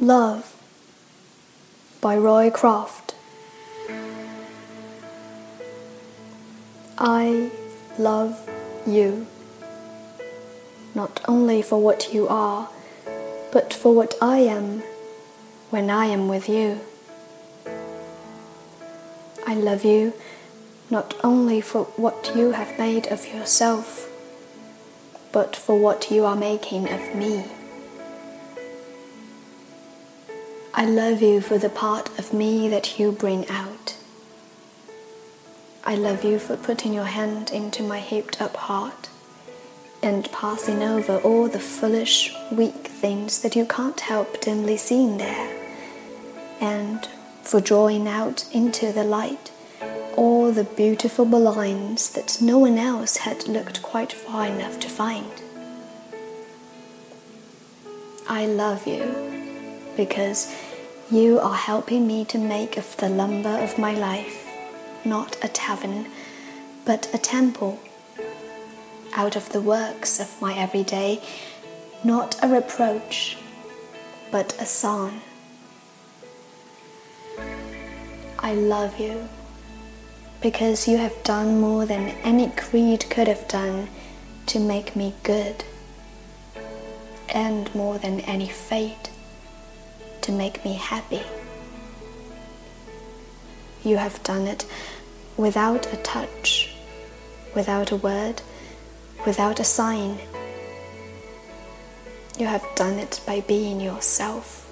Love by Roy Croft. I love you, not only for what you are, but for what I am when I am with you. I love you not only for what you have made of yourself, but for what you are making of me. I love you for the part of me that you bring out. I love you for putting your hand into my heaped up heart and passing over all the foolish, weak things that you can't help dimly seeing there, and for drawing out into the light all the beautiful lines that no one else had looked quite far enough to find. I love you because you are helping me to make of the lumber of my life not a tavern, but a temple. Out of the works of my everyday, not a reproach, but a song. I love you because you have done more than any creed could have done to make me good, and more than any fate to make me happy. You have done it without a touch, without a word, without a sign. You have done it by being yourself.